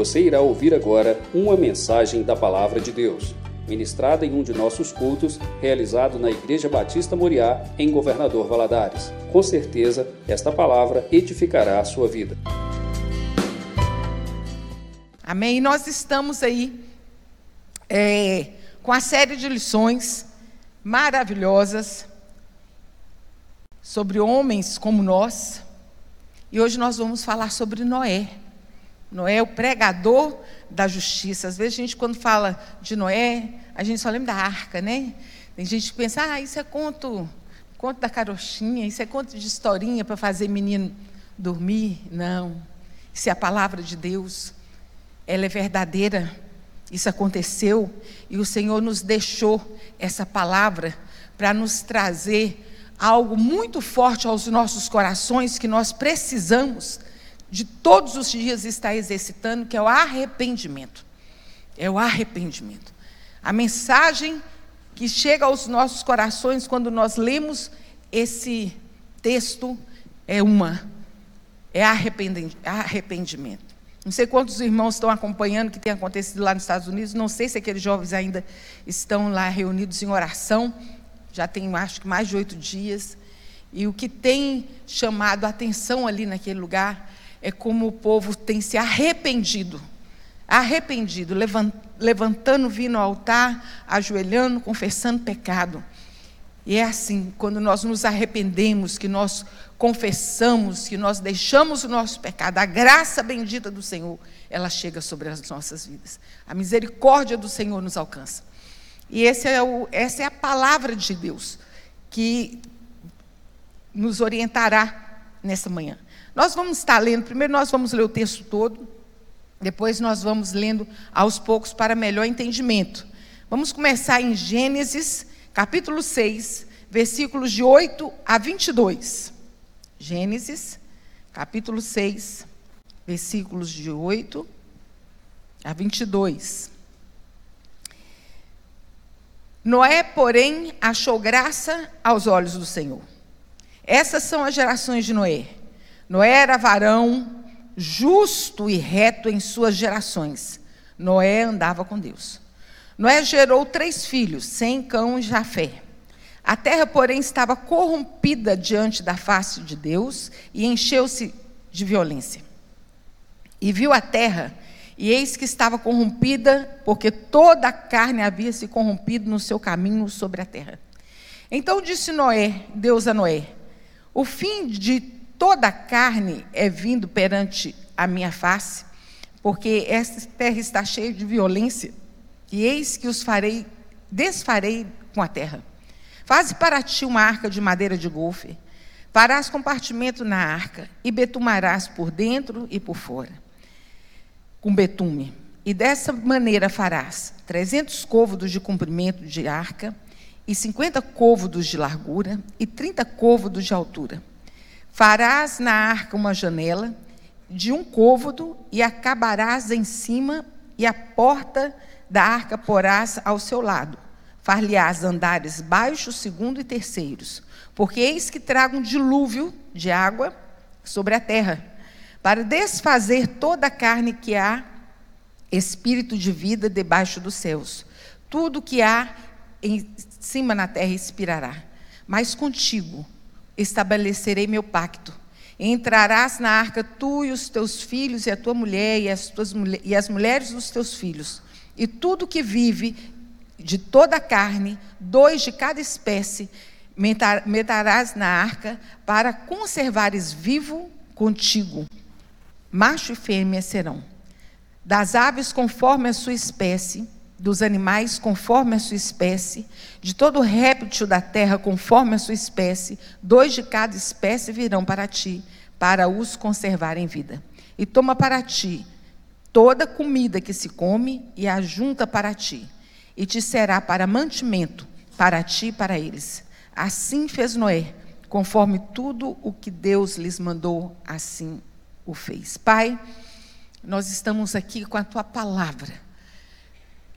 Você irá ouvir agora uma mensagem da Palavra de Deus, ministrada em um de nossos cultos, realizado na Igreja Batista Moriá, em Governador Valadares. Com certeza, esta palavra edificará a sua vida. Amém. Nós estamos aí é, com a série de lições maravilhosas sobre homens como nós. E hoje nós vamos falar sobre Noé. Noé, o pregador da justiça. Às vezes a gente, quando fala de Noé, a gente só lembra da arca, né? Tem gente que pensa, ah, isso é conto, conto da carochinha, isso é conto de historinha para fazer menino dormir. Não. Isso é a palavra de Deus. Ela é verdadeira. Isso aconteceu e o Senhor nos deixou essa palavra para nos trazer algo muito forte aos nossos corações que nós precisamos de todos os dias estar exercitando, que é o arrependimento. É o arrependimento. A mensagem que chega aos nossos corações quando nós lemos esse texto é uma: é arrependimento. Não sei quantos irmãos estão acompanhando o que tem acontecido lá nos Estados Unidos, não sei se aqueles jovens ainda estão lá reunidos em oração, já tem acho que mais de oito dias. E o que tem chamado a atenção ali naquele lugar é como o povo tem se arrependido. Arrependido, levantando, vindo ao altar, ajoelhando, confessando pecado. E é assim, quando nós nos arrependemos, que nós confessamos, que nós deixamos o nosso pecado, a graça bendita do Senhor, ela chega sobre as nossas vidas. A misericórdia do Senhor nos alcança. E é o, essa é a palavra de Deus que nos orientará nessa manhã. Nós vamos estar lendo, primeiro nós vamos ler o texto todo, depois nós vamos lendo aos poucos para melhor entendimento. Vamos começar em Gênesis, capítulo 6, versículos de 8 a 22. Gênesis, capítulo 6, versículos de 8 a 22. Noé, porém, achou graça aos olhos do Senhor. Essas são as gerações de Noé. Noé era varão justo e reto em suas gerações. Noé andava com Deus. Noé gerou três filhos, Sem, Cão e Jafé. A terra, porém, estava corrompida diante da face de Deus e encheu-se de violência. E viu a terra e eis que estava corrompida, porque toda a carne havia se corrompido no seu caminho sobre a terra. Então disse Noé, Deus a Noé: O fim de toda a carne é vindo perante a minha face, porque esta terra está cheia de violência, e eis que os farei, desfarei com a terra. Faze para ti uma arca de madeira de golfe, farás compartimento na arca, e betumarás por dentro e por fora com betume. E dessa maneira farás trezentos côvados de comprimento de arca, e cinquenta côvados de largura, e trinta côvados de altura. Farás na arca uma janela de um côvado, e acabarás em cima, e a porta da arca porás ao seu lado. Far-lhe-ás andares baixos, segundo e terceiros, porque eis que trago um dilúvio de água sobre a terra para desfazer toda a carne que há espírito de vida debaixo dos céus. Tudo que há em cima na terra expirará. Mas contigo estabelecerei meu pacto. Entrarás na arca tu e os teus filhos e a tua mulher e as, tuas, e as mulheres dos teus filhos. E tudo que vive de toda a carne, dois de cada espécie, meterás na arca para conservares vivo contigo macho e fêmea serão. Das aves conforme a sua espécie, dos animais conforme a sua espécie, de todo réptil da terra conforme a sua espécie, dois de cada espécie virão para ti, para os conservar em vida. E toma para ti toda comida que se come e a junta para ti, e te será para mantimento, para ti e para eles. Assim fez Noé, conforme tudo o que Deus lhes mandou, assim o fez. Pai, nós estamos aqui com a tua palavra.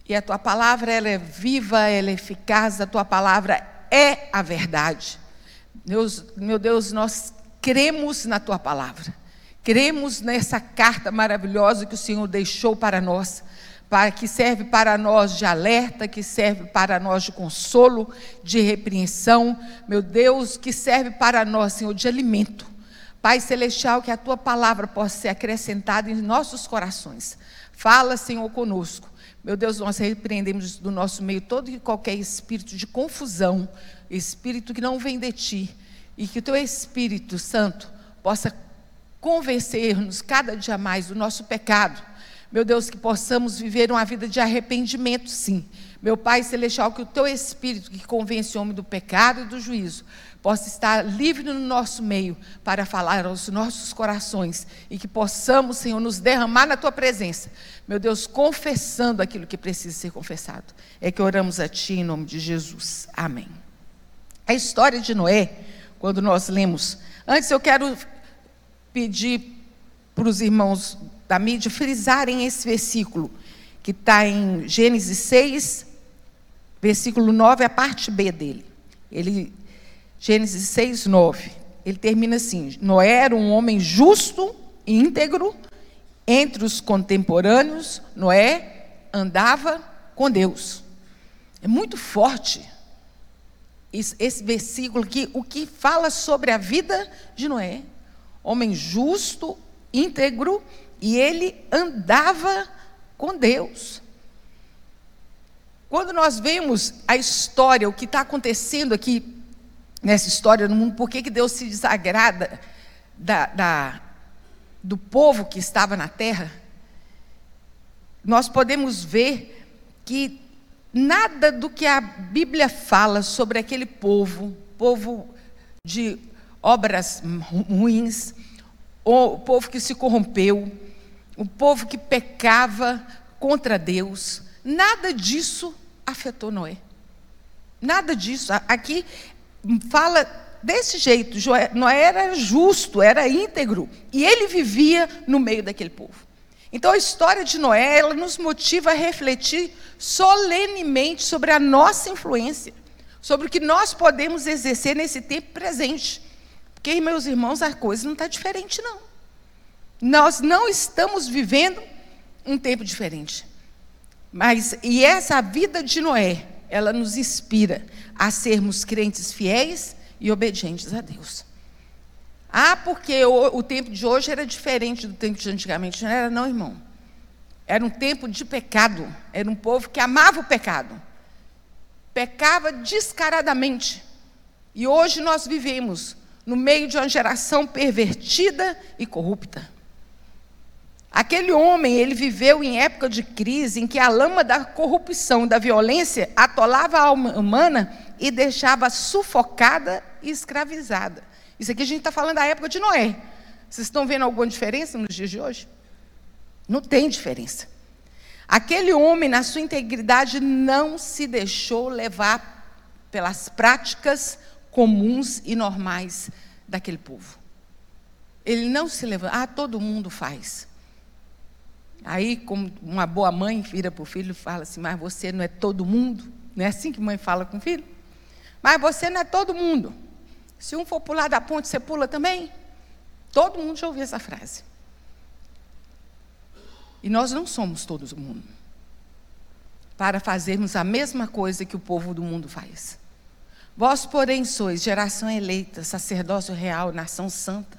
E a tua palavra ela é viva, ela é eficaz, a tua palavra é a verdade. Deus, meu Deus, nós cremos na tua palavra. Cremos nessa carta maravilhosa que o Senhor deixou para nós, para que serve para nós de alerta, que serve para nós de consolo, de repreensão, meu Deus, que serve para nós, Senhor, de alimento. Pai celestial, que a tua palavra possa ser acrescentada em nossos corações. Fala, Senhor, conosco. Meu Deus, nós repreendemos do nosso meio todo e qualquer espírito de confusão, espírito que não vem de ti, e que o teu Espírito Santo possa convencer-nos cada dia mais do nosso pecado. Meu Deus, que possamos viver uma vida de arrependimento, sim. Meu Pai Celestial, que o teu Espírito, que convence o homem do pecado e do juízo, possa estar livre no nosso meio para falar aos nossos corações e que possamos, Senhor, nos derramar na tua presença. Meu Deus, confessando aquilo que precisa ser confessado. É que oramos a ti em nome de Jesus. Amém. A história de Noé, quando nós lemos, antes eu quero pedir para os irmãos da mídia frisarem esse versículo, que está em Gênesis 6, versículo 9, a parte B dele. Ele, Gênesis 6, 9. Ele termina assim: Noé era um homem justo e íntegro, entre os contemporâneos, Noé andava com Deus. É muito forte esse versículo que o que fala sobre a vida de Noé homem justo, íntegro, e ele andava com Deus. Quando nós vemos a história, o que está acontecendo aqui nessa história no mundo, por que, Deus se desagrada da, da, do povo que estava na terra, nós podemos ver que nada do que a Bíblia fala sobre aquele povo, povo de obras ruins, o povo que se corrompeu, o povo que pecava contra Deus, nada disso afetou Noé. Nada disso. Aqui fala desse jeito: Noé era justo, era íntegro, e ele vivia no meio daquele povo. Então a história de Noé, ela nos motiva a refletir solenemente sobre a nossa influência, sobre o que nós podemos exercer nesse tempo presente. Porque, meus irmãos, a coisa não está diferente, não. Nós não estamos vivendo um tempo diferente. Mas, e essa vida de Noé, ela nos inspira a sermos crentes fiéis e obedientes a Deus. Ah, porque o, o, tempo de hoje era diferente do tempo de antigamente. Não era, não, irmão. Era um tempo de pecado. Era um povo que amava o pecado. Pecava descaradamente. E hoje nós vivemos no meio de uma geração pervertida e corrupta. Aquele homem, ele viveu em época de crise em que a lama da corrupção, da violência, atolava a alma humana e deixava sufocada e escravizada. Isso aqui a gente está falando da época de Noé. Vocês estão vendo alguma diferença nos dias de hoje? Não tem diferença. Aquele homem, na sua integridade, não se deixou levar pelas práticas comuns e normais daquele povo. Ele não se levanta, ah, todo mundo faz. Aí, como uma boa mãe vira para o filho e fala assim: Mas você não é todo mundo? Não é assim que mãe fala com o filho? Mas você não é todo mundo. Se um for pular da ponte, você pula também? Todo mundo já ouviu essa frase. E nós não somos todo mundo. Para fazermos a mesma coisa que o povo do mundo faz. Vós, porém, sois geração eleita, sacerdócio real, nação santa,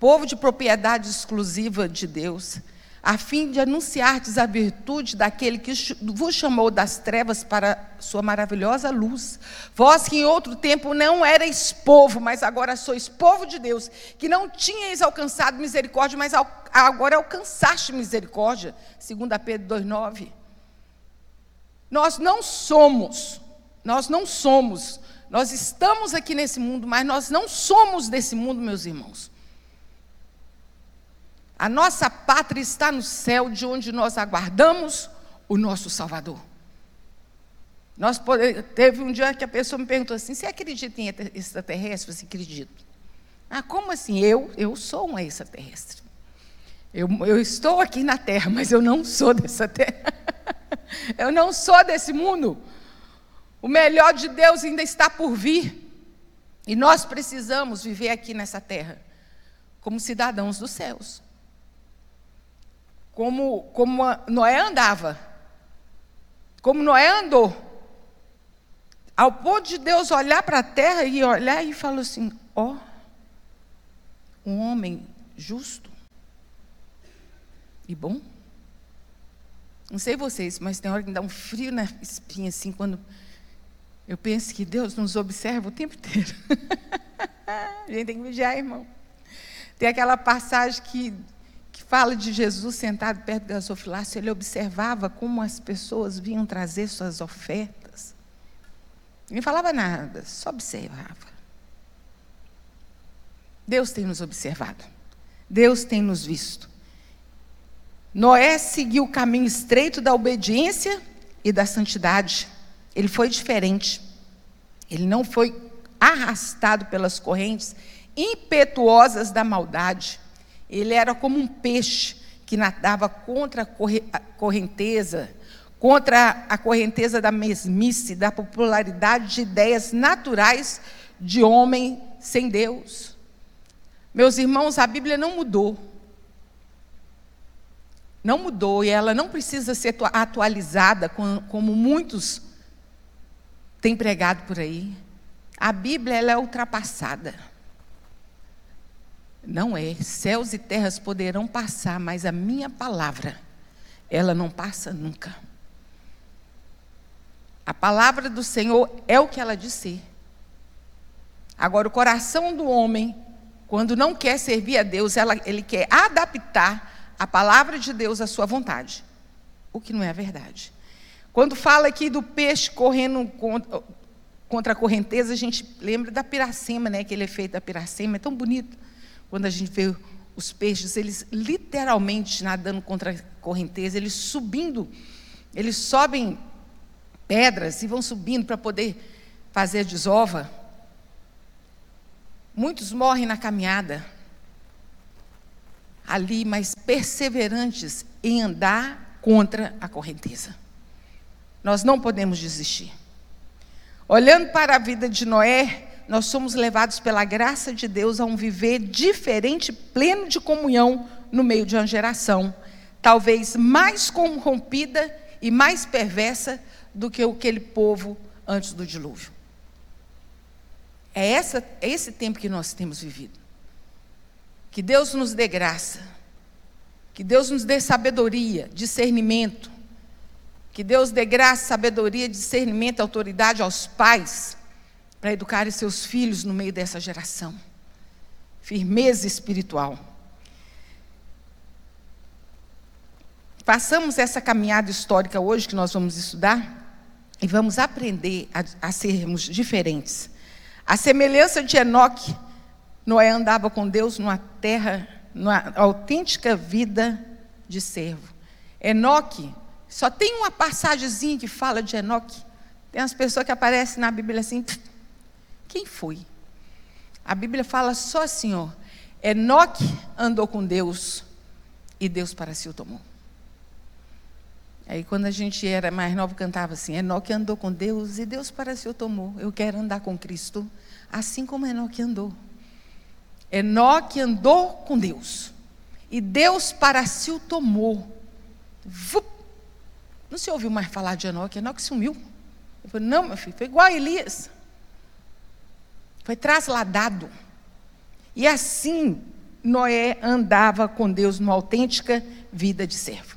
povo de propriedade exclusiva de Deus, a fim de anunciardes a virtude daquele que vos chamou das trevas para sua maravilhosa luz. Vós que em outro tempo não erais povo, mas agora sois povo de Deus, que não tinhais alcançado misericórdia, mas agora alcançaste misericórdia, segundo a Pedro 2,9. Nós não somos, nós não somos nós estamos aqui nesse mundo, mas nós não somos desse mundo, meus irmãos. A nossa pátria está no céu, de onde nós aguardamos o nosso Salvador. Nós teve um dia que a pessoa me perguntou assim: você acredita em extraterrestre? Você acredita? Ah, como assim? Eu, eu sou uma extraterrestre. Eu, eu estou aqui na Terra, mas eu não sou dessa Terra. eu não sou desse mundo. O melhor de Deus ainda está por vir. E nós precisamos viver aqui nessa terra como cidadãos dos céus. Como, como Noé andava. Como Noé andou. Ao ponto de Deus olhar para a terra e olhar e falou assim: ó, oh, um homem justo e bom. Não sei vocês, mas tem hora que me dá um frio na espinha, assim, quando eu penso que Deus nos observa o tempo inteiro. a gente tem que vigiar, irmão. Tem aquela passagem que, que fala de Jesus sentado perto do gasofilácio, ele observava como as pessoas vinham trazer suas ofertas. Ele não falava nada, só observava. Deus tem nos observado. Deus tem nos visto. Noé seguiu o caminho estreito da obediência e da santidade. Ele foi diferente. Ele não foi arrastado pelas correntes impetuosas da maldade. Ele era como um peixe que nadava contra a correnteza, contra a correnteza da mesmice, da popularidade de ideias naturais de homem sem Deus. Meus irmãos, a Bíblia não mudou não mudou e ela não precisa ser atualizada como muitos têm pregado por aí. A Bíblia ela é ultrapassada. Não é. Céus e terras poderão passar, mas a minha palavra, ela não passa nunca. A palavra do Senhor é o que ela diz ser. Agora, o coração do homem, quando não quer servir a Deus, ela, ele quer adaptar a palavra de Deus à sua vontade, o que não é verdade. Quando fala aqui do peixe correndo contra a correnteza, a gente lembra da piracema, né? Aquele efeito da piracema é tão bonito. Quando a gente vê os peixes, eles literalmente nadando contra a correnteza, eles subindo, eles sobem pedras e vão subindo para poder fazer desova. Muitos morrem na caminhada, ali, mas perseverantes em andar contra a correnteza. Nós não podemos desistir. Olhando para a vida de Noé, nós somos levados pela graça de Deus a um viver diferente, pleno de comunhão no meio de uma geração, talvez mais corrompida e mais perversa do que aquele povo antes do dilúvio. É, essa, é esse tempo que nós temos vivido. Que Deus nos dê graça. Que Deus nos dê sabedoria, discernimento. Que Deus dê graça, sabedoria, discernimento, autoridade aos pais para educarem seus filhos no meio dessa geração. Firmeza espiritual. Passamos essa caminhada histórica hoje que nós vamos estudar e vamos aprender a, a sermos diferentes. A semelhança de Enoque, Noé andava com Deus numa terra, numa autêntica vida de servo. Enoque, só tem uma passagemzinha que fala de Enoque. Tem as pessoas que aparecem na Bíblia assim, quem foi? A Bíblia fala só assim, ó, Enoque andou com Deus e Deus para si o tomou. Aí quando a gente era mais novo cantava assim, Enoque andou com Deus e Deus para si o tomou. Eu quero andar com Cristo, assim como Enoque andou. Enoque andou com Deus. E Deus para si o tomou. Não se ouviu mais falar de Enoque. Enoque sumiu. Eu falei, não, meu filho, foi igual a Elias. Foi trasladado. E assim Noé andava com Deus numa autêntica vida de servo.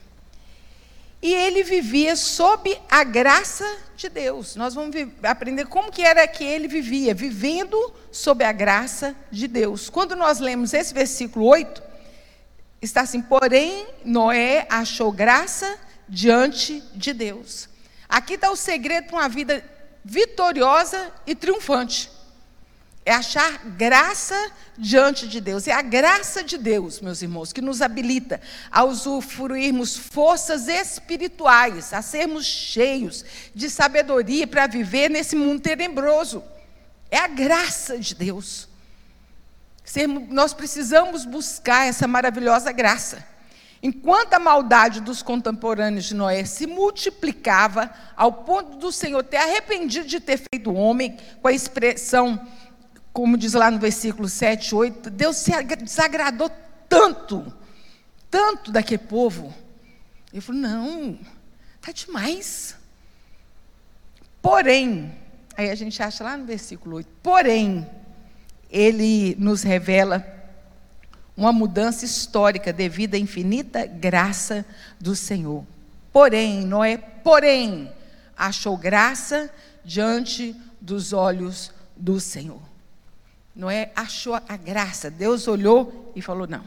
E ele vivia sob a graça de Deus. Nós vamos aprender como que era que ele vivia, vivendo sob a graça de Deus. Quando nós lemos esse versículo 8, está assim: "Porém, Noé achou graça diante de Deus". Aqui está o segredo para uma vida vitoriosa e triunfante é achar graça diante de Deus. É a graça de Deus, meus irmãos, que nos habilita a usufruirmos forças espirituais, a sermos cheios de sabedoria para viver nesse mundo tenebroso. É a graça de Deus. Nós precisamos buscar essa maravilhosa graça. Enquanto a maldade dos contemporâneos de Noé se multiplicava, ao ponto do Senhor ter arrependido de ter feito o homem, com a expressão como diz lá no versículo 7, 8, Deus se desagradou tanto, tanto daquele povo. Ele falou: não, está demais. Porém, aí a gente acha lá no versículo 8, porém, ele nos revela uma mudança histórica devido à infinita graça do Senhor. Porém, Noé, porém, achou graça diante dos olhos do Senhor. Noé achou a graça. Deus olhou e falou: não.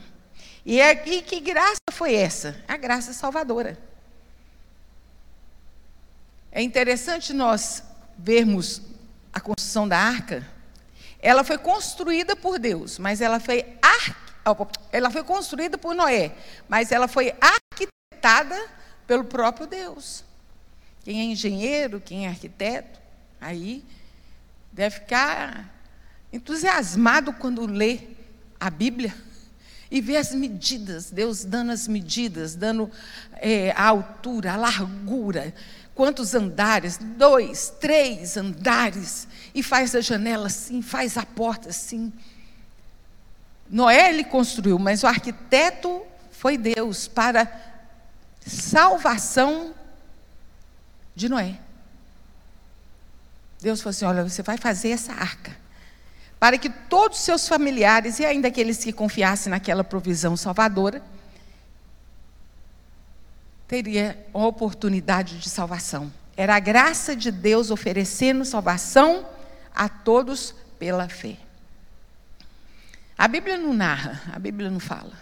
E, é, e que graça foi essa? A graça salvadora. É interessante nós vermos a construção da arca. Ela foi construída por Deus, mas ela foi ar ela foi construída por Noé, mas ela foi arquitetada pelo próprio Deus. Quem é engenheiro, quem é arquiteto, aí deve ficar entusiasmado quando lê a Bíblia e vê as medidas, Deus dando as medidas, dando é, a altura, a largura, quantos andares, dois, três andares, e faz a janela assim, faz a porta assim. Noé ele construiu, mas o arquiteto foi Deus para salvação de Noé. Deus falou assim: olha, você vai fazer essa arca. Para que todos os seus familiares, e ainda aqueles que confiassem naquela provisão salvadora, teria uma oportunidade de salvação. Era a graça de Deus oferecendo salvação a todos pela fé. A Bíblia não narra, a Bíblia não fala.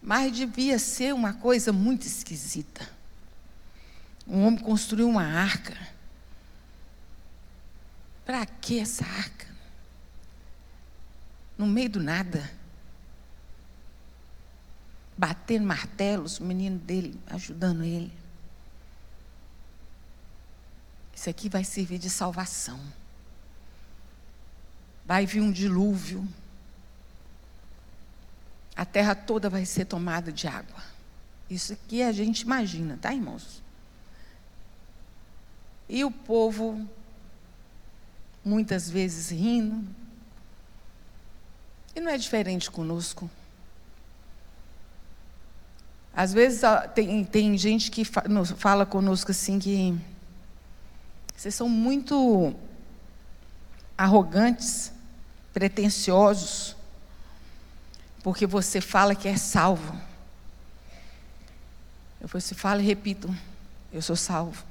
Mas devia ser uma coisa muito esquisita. Um homem construiu uma arca. Para que essa arca? No meio do nada. Batendo martelos, o menino dele ajudando ele. Isso aqui vai servir de salvação. Vai vir um dilúvio a terra toda vai ser tomada de água. Isso aqui a gente imagina, tá, irmãos? E o povo, muitas vezes rindo, e não é diferente conosco. Às vezes tem, tem gente que fala conosco assim que vocês são muito arrogantes, pretensiosos porque você fala que é salvo. Eu você fala e repito, eu sou salvo.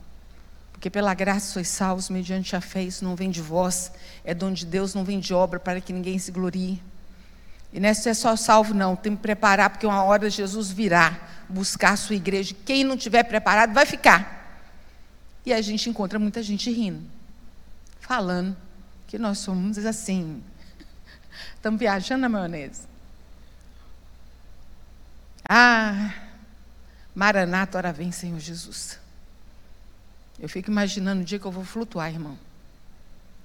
Porque pela graça sois salvos mediante a fé, isso não vem de vós, é dom de Deus, não vem de obra para que ninguém se glorie. E não é só salvo, não, tem que preparar, porque uma hora Jesus virá buscar a sua igreja. Quem não tiver preparado vai ficar. E a gente encontra muita gente rindo, falando que nós somos assim. Estamos viajando na maionese. Ah, Maranata, ora vem, Senhor Jesus. Eu fico imaginando o dia que eu vou flutuar, irmão.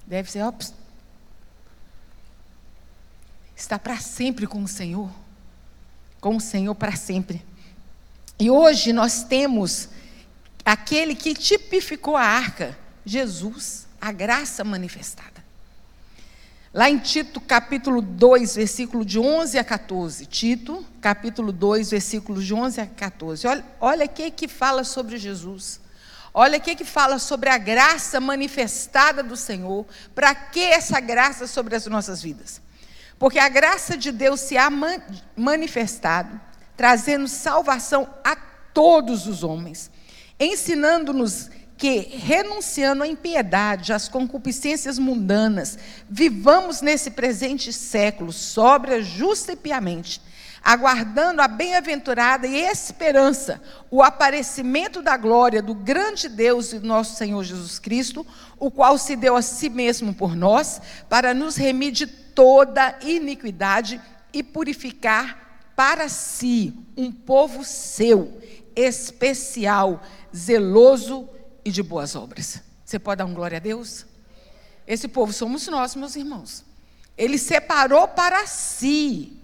Deve ser, ops. Está para sempre com o Senhor. Com o Senhor para sempre. E hoje nós temos aquele que tipificou a arca, Jesus, a graça manifestada. Lá em Tito, capítulo 2, versículo de 11 a 14. Tito, capítulo 2, versículos de 11 a 14. Olha, olha aqui que fala sobre Jesus. Olha aqui que fala sobre a graça manifestada do Senhor. Para que essa graça sobre as nossas vidas? Porque a graça de Deus se há manifestado, trazendo salvação a todos os homens, ensinando-nos que, renunciando à impiedade, às concupiscências mundanas, vivamos nesse presente século, sóbria, justa e piamente, aguardando a bem-aventurada e esperança, o aparecimento da glória do grande Deus e nosso Senhor Jesus Cristo, o qual se deu a si mesmo por nós, para nos remir de toda iniquidade e purificar para si um povo seu, especial, zeloso e de boas obras. Você pode dar um glória a Deus? Esse povo somos nós, meus irmãos. Ele separou para si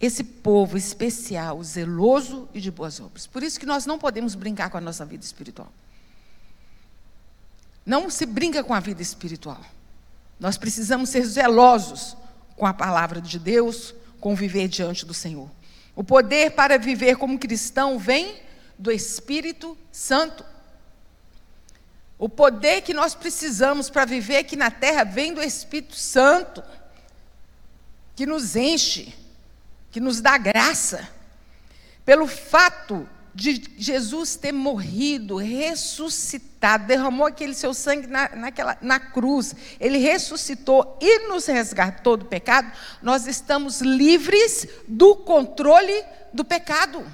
esse povo especial, zeloso e de boas obras. Por isso que nós não podemos brincar com a nossa vida espiritual. Não se brinca com a vida espiritual. Nós precisamos ser zelosos com a palavra de Deus, com viver diante do Senhor. O poder para viver como cristão vem do Espírito Santo. O poder que nós precisamos para viver aqui na terra vem do Espírito Santo, que nos enche, que nos dá graça. Pelo fato de Jesus ter morrido, ressuscitado, derramou aquele seu sangue na, naquela, na cruz, ele ressuscitou e nos resgatou do pecado, nós estamos livres do controle do pecado.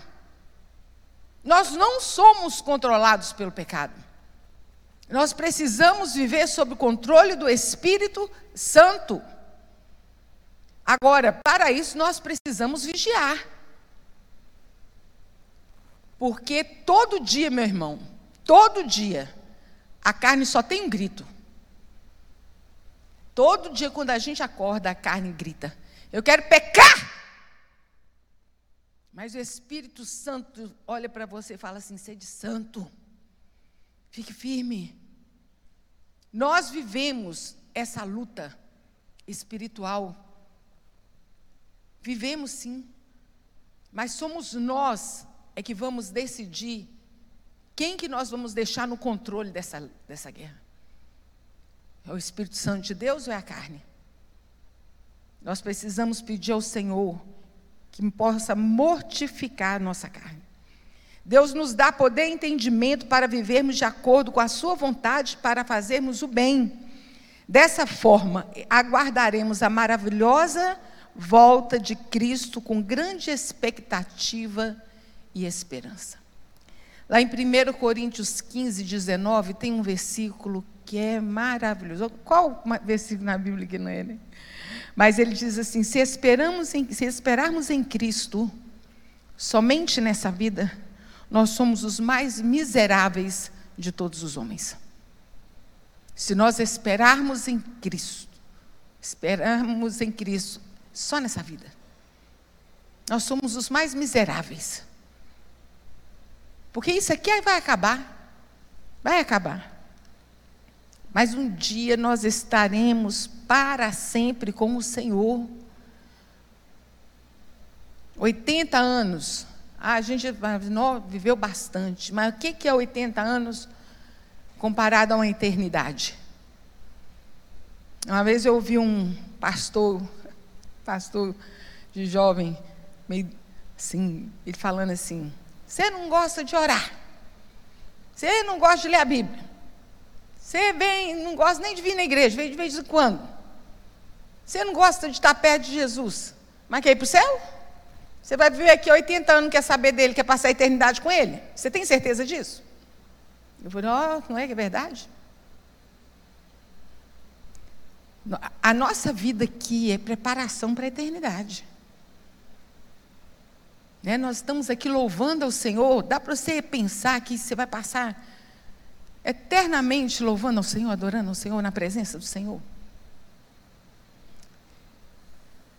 Nós não somos controlados pelo pecado. Nós precisamos viver sob o controle do Espírito Santo. Agora, para isso, nós precisamos vigiar. Porque todo dia, meu irmão, todo dia, a carne só tem um grito. Todo dia, quando a gente acorda, a carne grita: Eu quero pecar. Mas o Espírito Santo olha para você e fala assim: Sede santo, fique firme. Nós vivemos essa luta espiritual. Vivemos sim. Mas somos nós é que vamos decidir quem que nós vamos deixar no controle dessa, dessa guerra. É o Espírito Santo de Deus ou é a carne? Nós precisamos pedir ao Senhor que possa mortificar a nossa carne. Deus nos dá poder e entendimento para vivermos de acordo com a Sua vontade, para fazermos o bem. Dessa forma, aguardaremos a maravilhosa volta de Cristo com grande expectativa e esperança. Lá em 1 Coríntios 15, 19, tem um versículo que é maravilhoso. Qual versículo na Bíblia que não é, né? Mas ele diz assim: se, esperamos em, se esperarmos em Cristo, somente nessa vida, nós somos os mais miseráveis de todos os homens. Se nós esperarmos em Cristo, esperarmos em Cristo só nessa vida, nós somos os mais miseráveis. Porque isso aqui vai acabar. Vai acabar. Mas um dia nós estaremos para sempre com o Senhor. 80 anos. Ah, a gente viveu bastante. Mas o que é 80 anos comparado a uma eternidade? Uma vez eu ouvi um pastor, pastor de jovem, meio assim, ele falando assim: você não gosta de orar. Você não gosta de ler a Bíblia. Você vem, não gosta nem de vir na igreja, vem de vez em quando. Você não gosta de estar perto de Jesus. Mas quer ir para o céu? Você vai viver aqui 80 anos, quer saber dele, quer passar a eternidade com ele? Você tem certeza disso? Eu falei, oh, não é que é verdade? A nossa vida aqui é preparação para a eternidade. Né? Nós estamos aqui louvando ao Senhor. Dá para você pensar que você vai passar eternamente louvando ao Senhor, adorando ao Senhor, na presença do Senhor?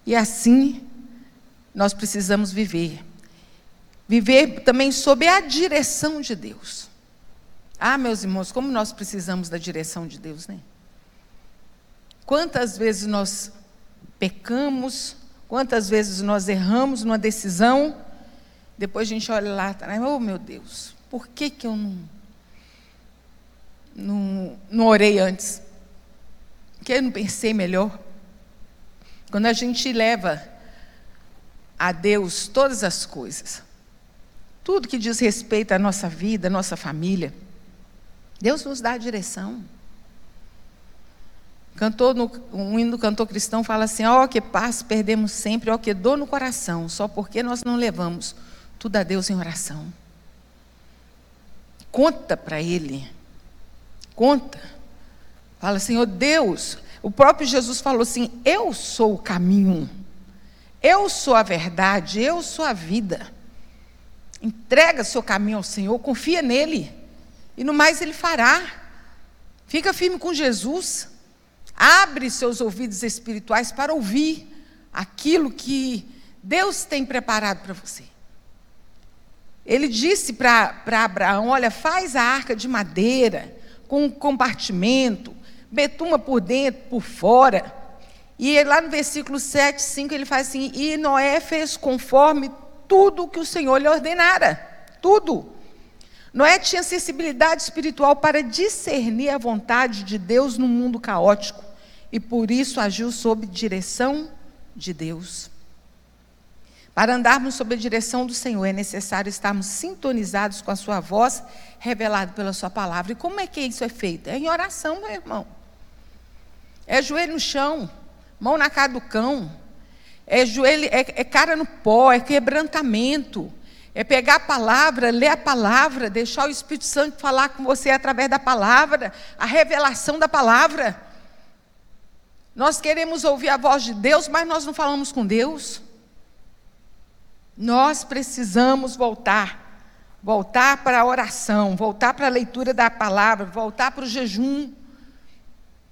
E assim nós precisamos viver. Viver também sob a direção de Deus. Ah, meus irmãos, como nós precisamos da direção de Deus, né? Quantas vezes nós pecamos, quantas vezes nós erramos numa decisão depois a gente olha lá, oh meu Deus, por que, que eu não, não, não orei antes? Por que eu não pensei melhor? Quando a gente leva a Deus todas as coisas, tudo que diz respeito à nossa vida, à nossa família, Deus nos dá a direção. Cantor no, um hino do cantor cristão fala assim: ó, oh, que paz perdemos sempre, ó, oh, que dor no coração, só porque nós não levamos tudo a Deus em oração. Conta para Ele. Conta. Fala, Senhor Deus. O próprio Jesus falou assim: Eu sou o caminho. Eu sou a verdade. Eu sou a vida. Entrega seu caminho ao Senhor. Confia nele. E no mais Ele fará. Fica firme com Jesus. Abre seus ouvidos espirituais para ouvir aquilo que Deus tem preparado para você. Ele disse para Abraão: Olha, faz a arca de madeira, com um compartimento, betuma por dentro, por fora. E lá no versículo 7, 5, ele faz assim: E Noé fez conforme tudo o que o Senhor lhe ordenara. Tudo. Noé tinha sensibilidade espiritual para discernir a vontade de Deus no mundo caótico. E por isso agiu sob direção de Deus. Para andarmos sob a direção do Senhor, é necessário estarmos sintonizados com a Sua voz, revelada pela Sua palavra. E como é que isso é feito? É em oração, meu irmão. É joelho no chão, mão na cara do cão, é, joelho, é, é cara no pó, é quebrantamento, é pegar a palavra, ler a palavra, deixar o Espírito Santo falar com você através da palavra, a revelação da palavra. Nós queremos ouvir a voz de Deus, mas nós não falamos com Deus. Nós precisamos voltar. Voltar para a oração, voltar para a leitura da palavra, voltar para o jejum.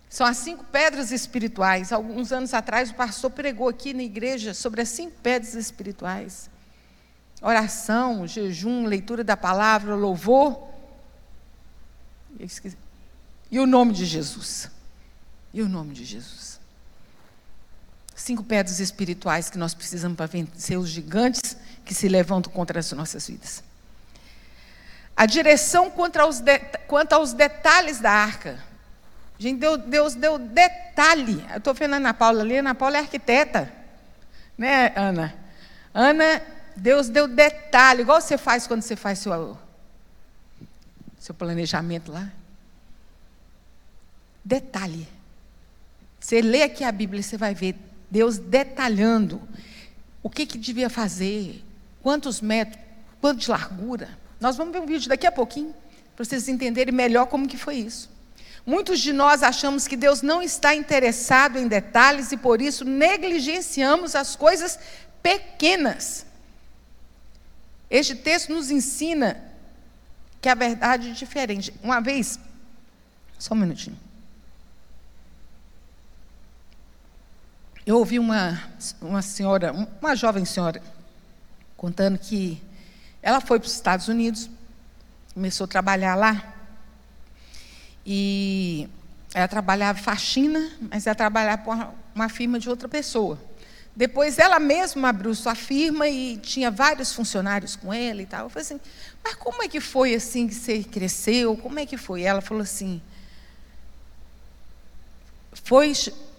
São as cinco pedras espirituais. Alguns anos atrás, o pastor pregou aqui na igreja sobre as cinco pedras espirituais: oração, jejum, leitura da palavra, louvor. E o nome de Jesus. E o nome de Jesus. Cinco pedras espirituais que nós precisamos para vencer os gigantes que se levantam contra as nossas vidas. A direção os quanto aos detalhes da arca. Gente, Deus, Deus deu detalhe. Eu estou vendo a Ana Paula ali, a Ana Paula é arquiteta. Né, Ana? Ana, Deus deu detalhe, igual você faz quando você faz seu, seu planejamento lá. Detalhe. Você lê aqui a Bíblia, você vai ver Deus detalhando o que, que devia fazer, quantos metros, quanto de largura. Nós vamos ver um vídeo daqui a pouquinho, para vocês entenderem melhor como que foi isso. Muitos de nós achamos que Deus não está interessado em detalhes e por isso negligenciamos as coisas pequenas. Este texto nos ensina que a verdade é diferente. Uma vez, só um minutinho. Eu ouvi uma, uma senhora, uma jovem senhora, contando que ela foi para os Estados Unidos, começou a trabalhar lá, e ela trabalhava faxina, mas ela trabalhava para uma firma de outra pessoa. Depois ela mesma abriu sua firma e tinha vários funcionários com ela e tal. Eu falei assim, mas como é que foi assim que você cresceu? Como é que foi? Ela falou assim, foi,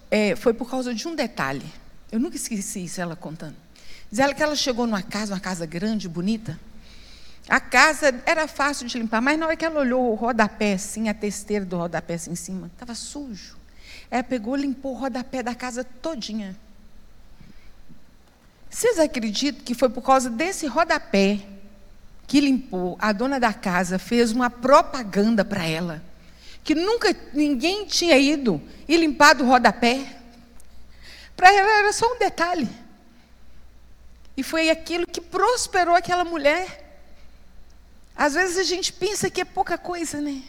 é, foi por causa de um detalhe. Eu nunca esqueci isso, ela contando. Diz ela que ela chegou numa casa, uma casa grande, bonita, a casa era fácil de limpar, mas na hora que ela olhou o rodapé, assim, a testeira do rodapé assim, em cima, estava sujo. Ela pegou, limpou o rodapé da casa todinha. Vocês acreditam que foi por causa desse rodapé que limpou, a dona da casa fez uma propaganda para ela, que nunca ninguém tinha ido e limpado o rodapé. Para ela era só um detalhe. E foi aquilo que prosperou aquela mulher. Às vezes a gente pensa que é pouca coisa, né?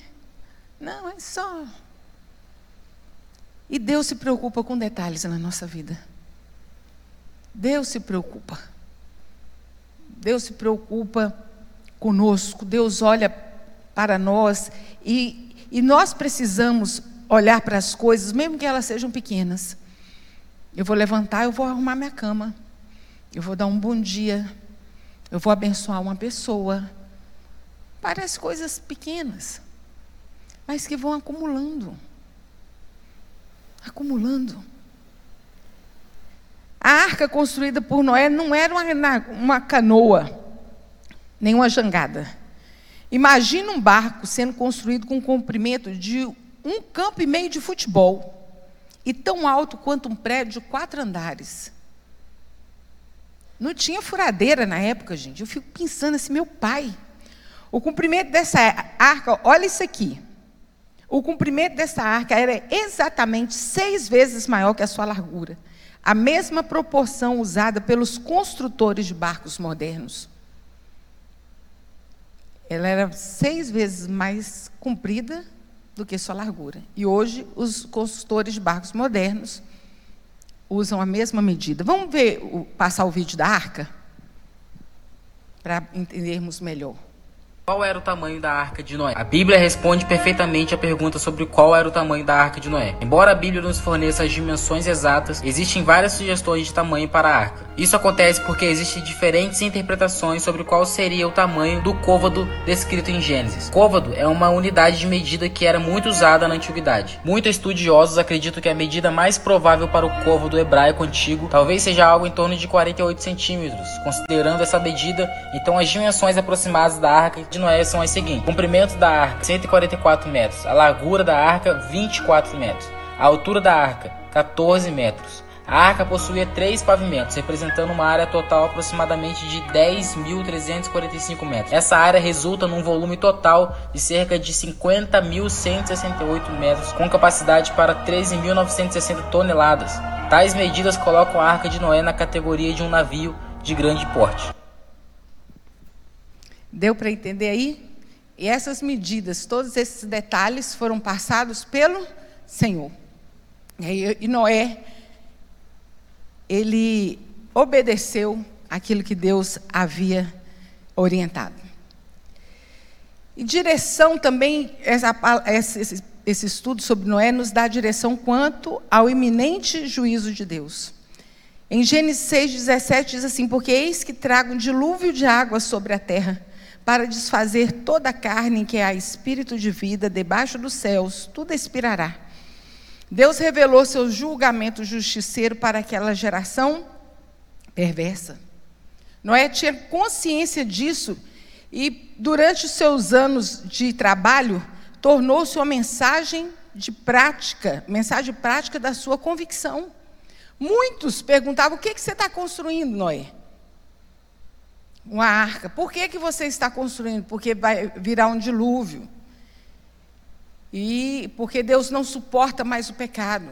Não, é só. E Deus se preocupa com detalhes na nossa vida. Deus se preocupa. Deus se preocupa conosco. Deus olha para nós e, e nós precisamos olhar para as coisas, mesmo que elas sejam pequenas. Eu vou levantar, eu vou arrumar minha cama. Eu vou dar um bom dia. Eu vou abençoar uma pessoa. Parece coisas pequenas, mas que vão acumulando. Acumulando. A arca construída por Noé não era uma, uma canoa, nem uma jangada. Imagina um barco sendo construído com um comprimento de um campo e meio de futebol e tão alto quanto um prédio de quatro andares. Não tinha furadeira na época, gente. Eu fico pensando assim, meu pai, o comprimento dessa arca, olha isso aqui. O comprimento dessa arca era exatamente seis vezes maior que a sua largura. A mesma proporção usada pelos construtores de barcos modernos. Ela era seis vezes mais comprida do que sua largura. E hoje, os construtores de barcos modernos usam a mesma medida. Vamos ver, passar o vídeo da arca? Para entendermos melhor. Qual era o tamanho da arca de Noé? A Bíblia responde perfeitamente a pergunta sobre qual era o tamanho da arca de Noé. Embora a Bíblia nos forneça as dimensões exatas, existem várias sugestões de tamanho para a arca. Isso acontece porque existem diferentes interpretações sobre qual seria o tamanho do côvado descrito em Gênesis. Côvado é uma unidade de medida que era muito usada na antiguidade. Muitos estudiosos acreditam que a medida mais provável para o côvado hebraico antigo talvez seja algo em torno de 48 centímetros. Considerando essa medida, então as dimensões aproximadas da arca de de Noé são as seguintes: comprimento da arca 144 metros, a largura da arca 24 metros, a altura da arca 14 metros. A arca possuía três pavimentos, representando uma área total aproximadamente de 10.345 metros. Essa área resulta num volume total de cerca de 50.168 metros, com capacidade para 13.960 toneladas. Tais medidas colocam a Arca de Noé na categoria de um navio de grande porte. Deu para entender aí? E essas medidas, todos esses detalhes foram passados pelo Senhor. E Noé, ele obedeceu aquilo que Deus havia orientado. E direção também, essa, esse, esse estudo sobre Noé nos dá direção quanto ao iminente juízo de Deus. Em Gênesis 6,17 diz assim: Porque eis que trago um dilúvio de água sobre a terra para desfazer toda a carne que há espírito de vida debaixo dos céus, tudo expirará. Deus revelou seu julgamento justiceiro para aquela geração perversa. Noé tinha consciência disso e, durante seus anos de trabalho, tornou-se uma mensagem de prática, mensagem prática da sua convicção. Muitos perguntavam: o que, que você está construindo, Noé? Uma arca. Por que, que você está construindo? Porque vai virar um dilúvio. E porque Deus não suporta mais o pecado.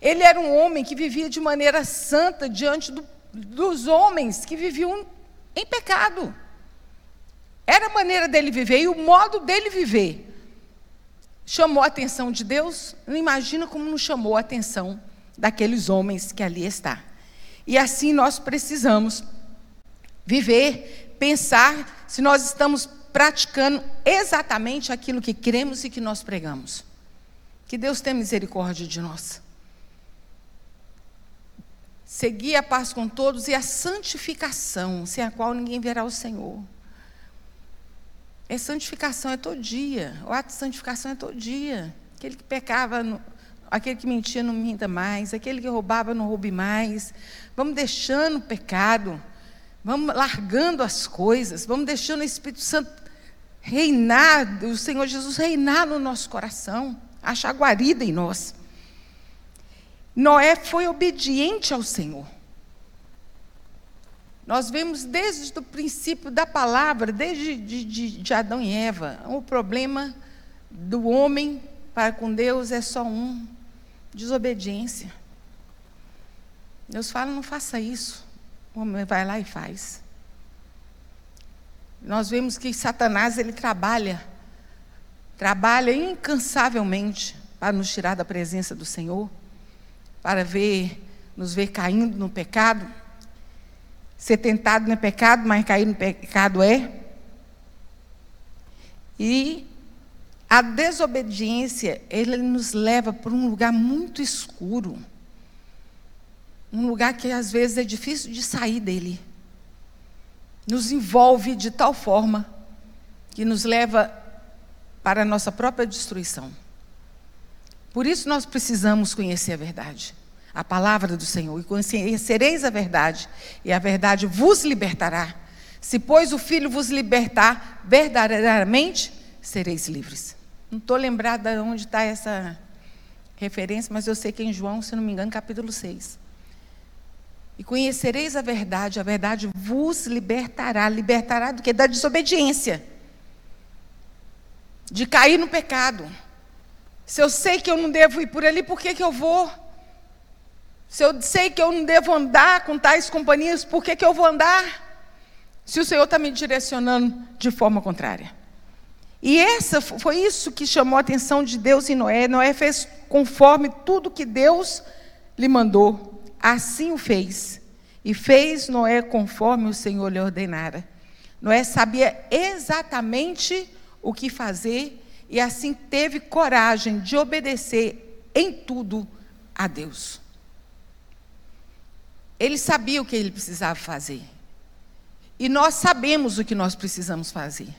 Ele era um homem que vivia de maneira santa diante do, dos homens que viviam em pecado. Era a maneira dele viver e o modo dele viver. Chamou a atenção de Deus? Não imagina como não chamou a atenção daqueles homens que ali está. E assim nós precisamos viver, pensar se nós estamos praticando exatamente aquilo que cremos e que nós pregamos. Que Deus tenha misericórdia de nós. Seguir a paz com todos e a santificação, sem a qual ninguém verá o Senhor. É santificação, é todo dia. O ato de santificação é todo dia. Aquele que pecava, aquele que mentia, não minta mais. Aquele que roubava, não roube mais. Vamos deixando o pecado. Vamos largando as coisas, vamos deixando o Espírito Santo reinar, o Senhor Jesus reinar no nosso coração, achar guarida em nós. Noé foi obediente ao Senhor. Nós vemos desde o princípio da palavra, desde de, de, de Adão e Eva, o problema do homem para com Deus é só um: desobediência. Deus fala: não faça isso. O homem vai lá e faz. Nós vemos que Satanás ele trabalha, trabalha incansavelmente para nos tirar da presença do Senhor, para ver, nos ver caindo no pecado. Ser tentado não é pecado, mas cair no pecado é. E a desobediência, ele nos leva para um lugar muito escuro um lugar que às vezes é difícil de sair dele. Nos envolve de tal forma que nos leva para a nossa própria destruição. Por isso nós precisamos conhecer a verdade, a palavra do Senhor, e conhecereis a verdade, e a verdade vos libertará. Se, pois, o Filho vos libertar, verdadeiramente sereis livres. Não estou lembrada de onde está essa referência, mas eu sei que é em João, se não me engano, capítulo 6. E conhecereis a verdade, a verdade vos libertará. Libertará do que? Da desobediência. De cair no pecado. Se eu sei que eu não devo ir por ali, por que, que eu vou? Se eu sei que eu não devo andar com tais companhias, por que, que eu vou andar? Se o Senhor está me direcionando de forma contrária. E essa foi isso que chamou a atenção de Deus em Noé. Noé fez conforme tudo que Deus lhe mandou. Assim o fez. E fez Noé conforme o Senhor lhe ordenara. Noé sabia exatamente o que fazer e assim teve coragem de obedecer em tudo a Deus. Ele sabia o que ele precisava fazer. E nós sabemos o que nós precisamos fazer.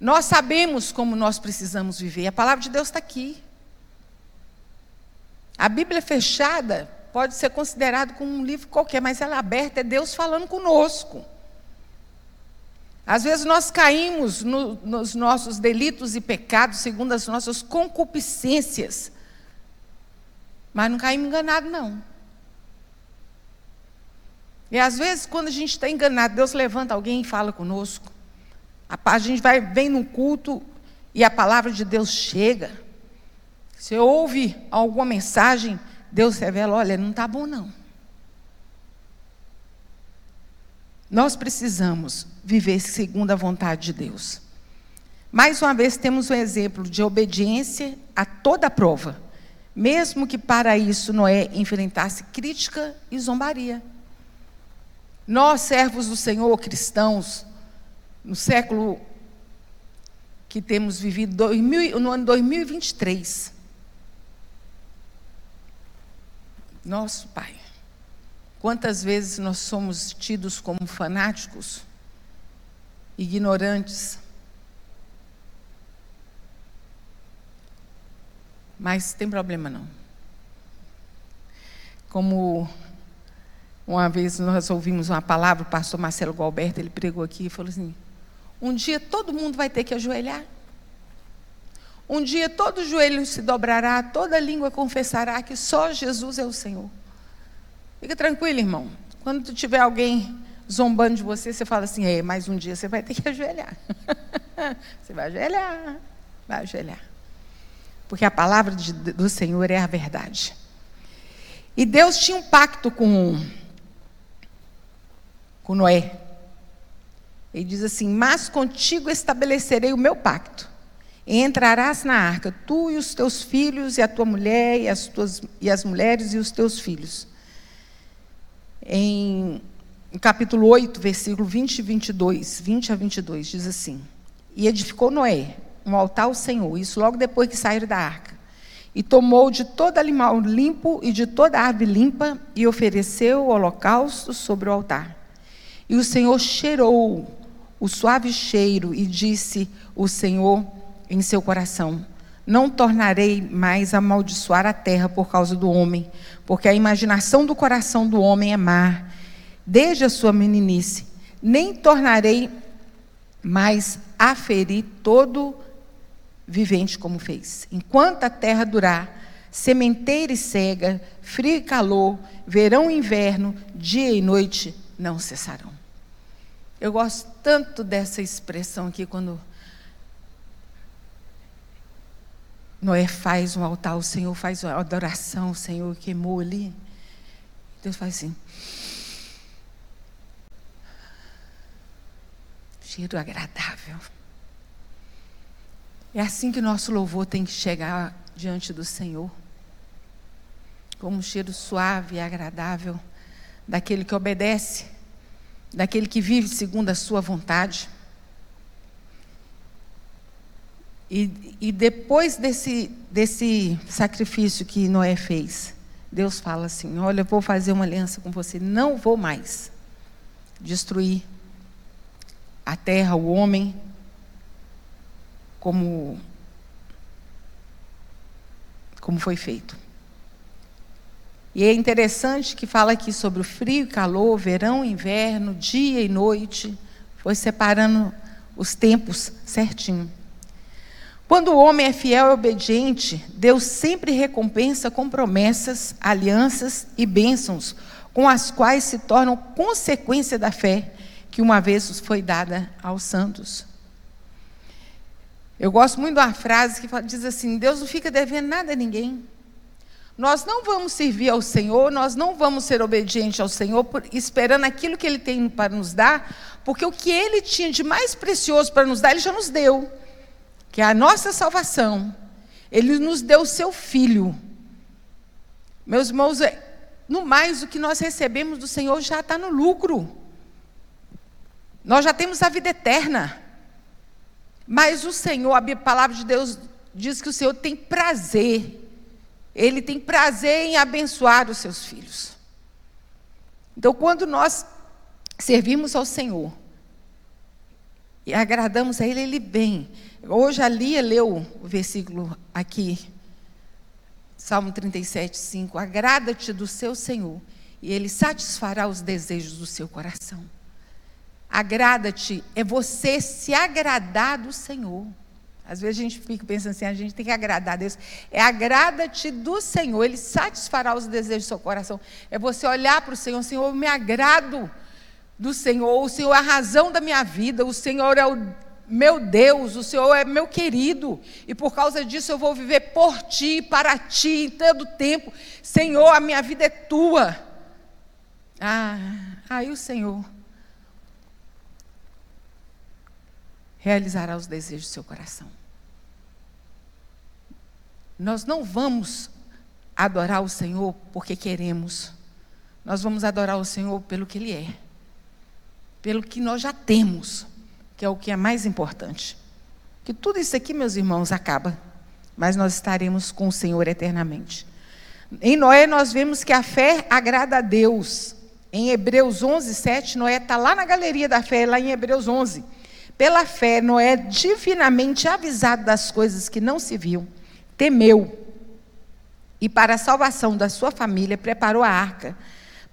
Nós sabemos como nós precisamos viver. A palavra de Deus está aqui. A Bíblia fechada pode ser considerada como um livro qualquer, mas ela é aberta, é Deus falando conosco. Às vezes nós caímos no, nos nossos delitos e pecados segundo as nossas concupiscências, mas não caímos enganados, não. E às vezes, quando a gente está enganado, Deus levanta alguém e fala conosco. A gente vai, vem no culto e a palavra de Deus chega. Você ouve alguma mensagem, Deus revela: olha, não está bom não. Nós precisamos viver segundo a vontade de Deus. Mais uma vez, temos um exemplo de obediência a toda prova, mesmo que para isso Noé enfrentasse crítica e zombaria. Nós, servos do Senhor, cristãos, no século que temos vivido, 2000, no ano 2023, nosso Pai, quantas vezes nós somos tidos como fanáticos, ignorantes, mas tem problema não. Como uma vez nós ouvimos uma palavra, o pastor Marcelo Galberto, ele pregou aqui e falou assim: um dia todo mundo vai ter que ajoelhar. Um dia todo joelho se dobrará, toda língua confessará que só Jesus é o Senhor. Fica tranquilo, irmão. Quando tiver alguém zombando de você, você fala assim: é, mas um dia você vai ter que ajoelhar. você vai ajoelhar, vai ajoelhar. Porque a palavra de, do Senhor é a verdade. E Deus tinha um pacto com com Noé. Ele diz assim: Mas contigo estabelecerei o meu pacto. Entrarás na arca, tu e os teus filhos, e a tua mulher, e as, tuas, e as mulheres e os teus filhos. Em, capítulo 8, versículo 20 e 22, 20 a 22, diz assim: E edificou Noé um altar ao Senhor, isso logo depois que saíram da arca. E tomou de todo animal limpo e de toda ave limpa, e ofereceu o holocausto sobre o altar. E o Senhor cheirou o suave cheiro e disse o Senhor em seu coração: Não tornarei mais amaldiçoar a terra por causa do homem, porque a imaginação do coração do homem é má, desde a sua meninice. Nem tornarei mais a ferir todo vivente como fez. Enquanto a terra durar, sementeira e cega, frio e calor, verão e inverno, dia e noite não cessarão. Eu gosto tanto dessa expressão aqui quando Noé faz um altar, o Senhor faz uma adoração, o Senhor queimou ali. Deus faz assim. Cheiro agradável. É assim que nosso louvor tem que chegar diante do Senhor. Como um cheiro suave e agradável daquele que obedece daquele que vive segundo a sua vontade. E, e depois desse, desse sacrifício que Noé fez, Deus fala assim: Olha, eu vou fazer uma aliança com você, não vou mais destruir a terra, o homem, como, como foi feito. E é interessante que fala aqui sobre o frio e calor, verão e inverno, dia e noite, foi separando os tempos certinho. Quando o homem é fiel e obediente, Deus sempre recompensa com promessas, alianças e bênçãos, com as quais se tornam consequência da fé que uma vez foi dada aos santos. Eu gosto muito de uma frase que diz assim: Deus não fica devendo nada a ninguém. Nós não vamos servir ao Senhor, nós não vamos ser obedientes ao Senhor por, esperando aquilo que Ele tem para nos dar, porque o que Ele tinha de mais precioso para nos dar, Ele já nos deu, que é a nossa salvação. Ele nos deu o seu Filho. Meus irmãos, é, no mais, o que nós recebemos do Senhor já está no lucro. Nós já temos a vida eterna. Mas o Senhor, a palavra de Deus diz que o Senhor tem prazer. Ele tem prazer em abençoar os seus filhos. Então, quando nós servimos ao Senhor e agradamos a Ele, Ele vem. Hoje a Lia leu o versículo aqui, Salmo 37, 5. Agrada-te do seu Senhor, e Ele satisfará os desejos do seu coração. Agrada-te é você se agradar do Senhor. Às vezes a gente fica pensando assim, a gente tem que agradar a Deus. É agrada-te do Senhor, Ele satisfará os desejos do seu coração. É você olhar para o Senhor, Senhor, eu me agrado do Senhor, o Senhor é a razão da minha vida, o Senhor é o meu Deus, o Senhor é meu querido, e por causa disso eu vou viver por ti, para ti, em todo tempo. Senhor, a minha vida é tua. Ah, aí o Senhor realizará os desejos do seu coração. Nós não vamos adorar o Senhor porque queremos, nós vamos adorar o Senhor pelo que Ele é, pelo que nós já temos, que é o que é mais importante. Que tudo isso aqui, meus irmãos, acaba, mas nós estaremos com o Senhor eternamente. Em Noé, nós vemos que a fé agrada a Deus. Em Hebreus 11, 7, Noé está lá na galeria da fé, lá em Hebreus 11. Pela fé, Noé, divinamente avisado das coisas que não se viam, temeu e, para a salvação da sua família, preparou a arca,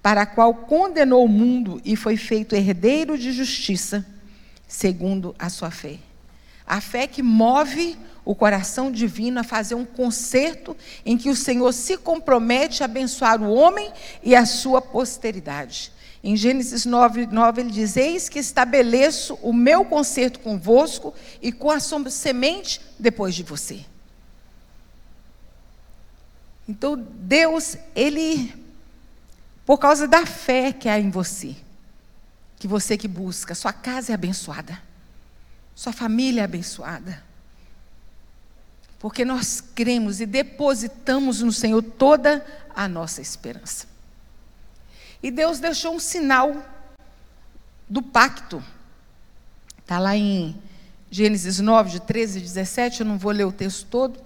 para a qual condenou o mundo e foi feito herdeiro de justiça, segundo a sua fé. A fé que move o coração divino a fazer um concerto em que o Senhor se compromete a abençoar o homem e a sua posteridade. Em Gênesis 9, 9 ele diz: Eis que estabeleço o meu concerto convosco e com a sua semente depois de você. Então, Deus, Ele, por causa da fé que há em você, que você que busca, sua casa é abençoada, sua família é abençoada. Porque nós cremos e depositamos no Senhor toda a nossa esperança. E Deus deixou um sinal do pacto. Está lá em Gênesis 9, de 13 e 17, eu não vou ler o texto todo,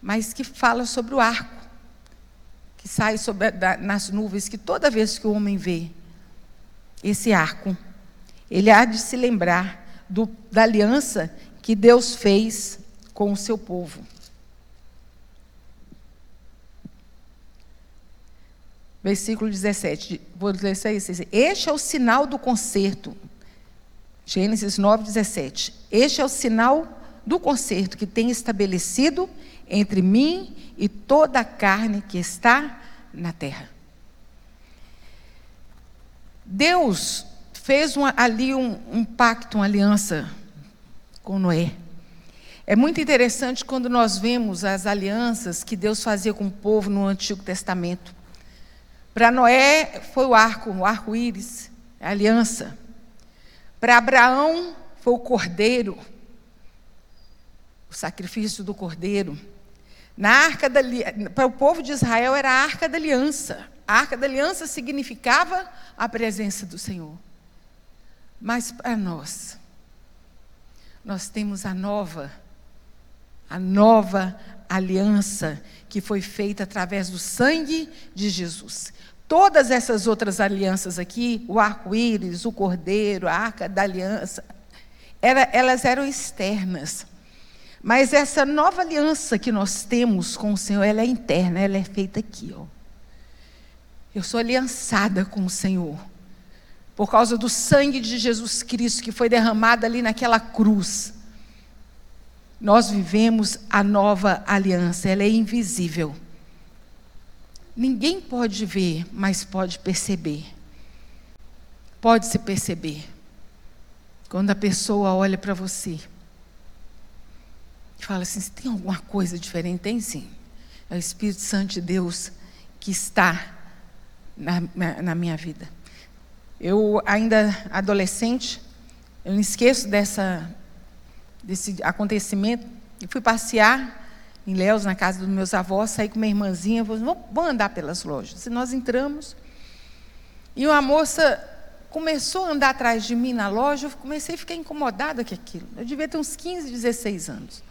mas que fala sobre o arco, que sai sobre, da, nas nuvens, que toda vez que o homem vê esse arco, ele há de se lembrar do, da aliança que Deus fez com o seu povo. Versículo 17, vou ler isso aí. Este é o sinal do concerto. Gênesis 9, 17. Este é o sinal do concerto que tem estabelecido entre mim e toda a carne que está na terra. Deus fez uma, ali um, um pacto, uma aliança com Noé. É muito interessante quando nós vemos as alianças que Deus fazia com o povo no Antigo Testamento. Para Noé foi o arco, o arco-íris, a aliança. Para Abraão foi o cordeiro, o sacrifício do cordeiro. Na arca da, para o povo de Israel era a arca da aliança. A arca da aliança significava a presença do Senhor. Mas para nós, nós temos a nova, a nova aliança que foi feita através do sangue de Jesus. Todas essas outras alianças aqui, o arco-íris, o cordeiro, a arca da aliança, era, elas eram externas. Mas essa nova aliança que nós temos com o Senhor, ela é interna, ela é feita aqui, ó. Eu sou aliançada com o Senhor. Por causa do sangue de Jesus Cristo que foi derramado ali naquela cruz. Nós vivemos a nova aliança, ela é invisível. Ninguém pode ver, mas pode perceber. Pode se perceber. Quando a pessoa olha para você e fala assim: tem alguma coisa diferente? Tem sim. É o Espírito Santo de Deus que está na, na, minha vida. Eu, ainda adolescente, eu não esqueço dessa, desse acontecimento. E fui passear em Léus, na casa dos meus avós, saí com minha irmãzinha, falei, vamos andar pelas lojas. E nós entramos, e uma moça começou a andar atrás de mim na loja, eu comecei a ficar incomodada com aquilo. Eu devia ter uns 15, 16 anos.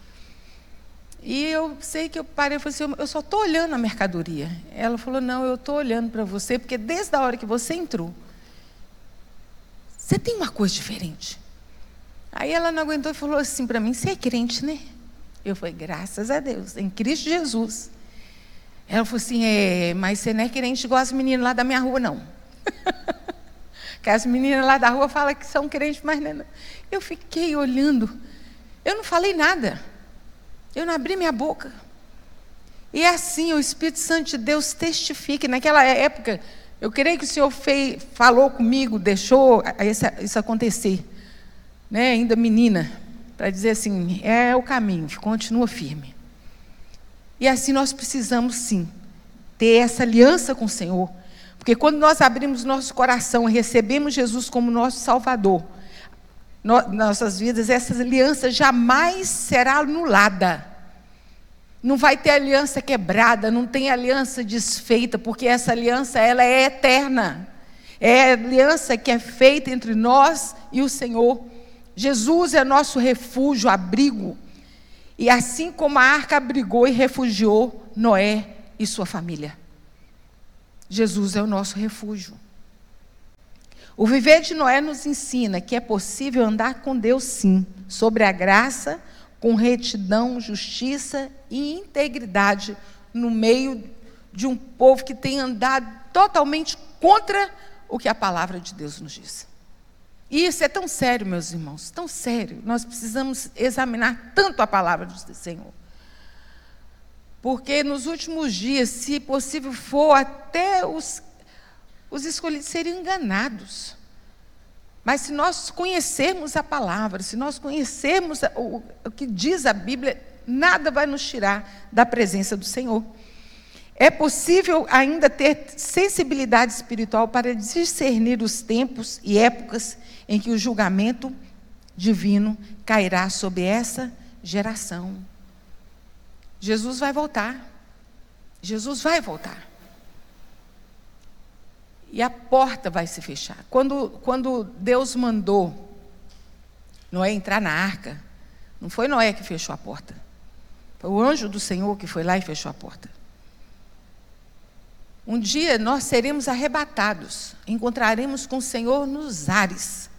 E eu sei que eu parei e falei assim, eu só estou olhando a mercadoria. Ela falou, não, eu estou olhando para você, porque desde a hora que você entrou, você tem uma coisa diferente. Aí ela não aguentou e falou assim para mim, você é crente, né? Eu falei, graças a Deus, em Cristo Jesus. Ela falou assim, é, mas você não é crente igual as meninas lá da minha rua, não. que as meninas lá da rua falam que são crentes, mas não. É eu fiquei olhando. Eu não falei nada. Eu não abri minha boca. E é assim, o Espírito Santo de Deus testifica. Naquela época, eu creio que o Senhor fez, falou comigo, deixou isso, acontecer. Né, ainda menina, para dizer assim: é o caminho, continua firme. E assim nós precisamos sim ter essa aliança com o Senhor. Porque quando nós abrimos nosso coração e recebemos Jesus como nosso Salvador, no, nossas vidas, essa aliança jamais será anulada. Não vai ter aliança quebrada, não tem aliança desfeita, porque essa aliança ela é eterna. É a aliança que é feita entre nós e o Senhor. Jesus é nosso refúgio, abrigo. E assim como a arca abrigou e refugiou Noé e sua família. Jesus é o nosso refúgio. O viver de Noé nos ensina que é possível andar com Deus, sim, sobre a graça, com retidão, justiça e integridade no meio de um povo que tem andado totalmente contra o que a palavra de Deus nos diz. E isso é tão sério, meus irmãos, tão sério. Nós precisamos examinar tanto a palavra do Senhor. Porque nos últimos dias, se possível for, até os os escolhidos seriam enganados. Mas se nós conhecermos a palavra, se nós conhecermos o, o que diz a Bíblia, nada vai nos tirar da presença do Senhor. É possível ainda ter sensibilidade espiritual para discernir os tempos e épocas em que o julgamento divino cairá sobre essa geração. Jesus vai voltar. Jesus vai voltar e a porta vai se fechar. Quando, quando Deus mandou Noé entrar na arca, não foi Noé que fechou a porta. Foi o anjo do Senhor que foi lá e fechou a porta. Um dia nós seremos arrebatados, encontraremos com o Senhor nos ares.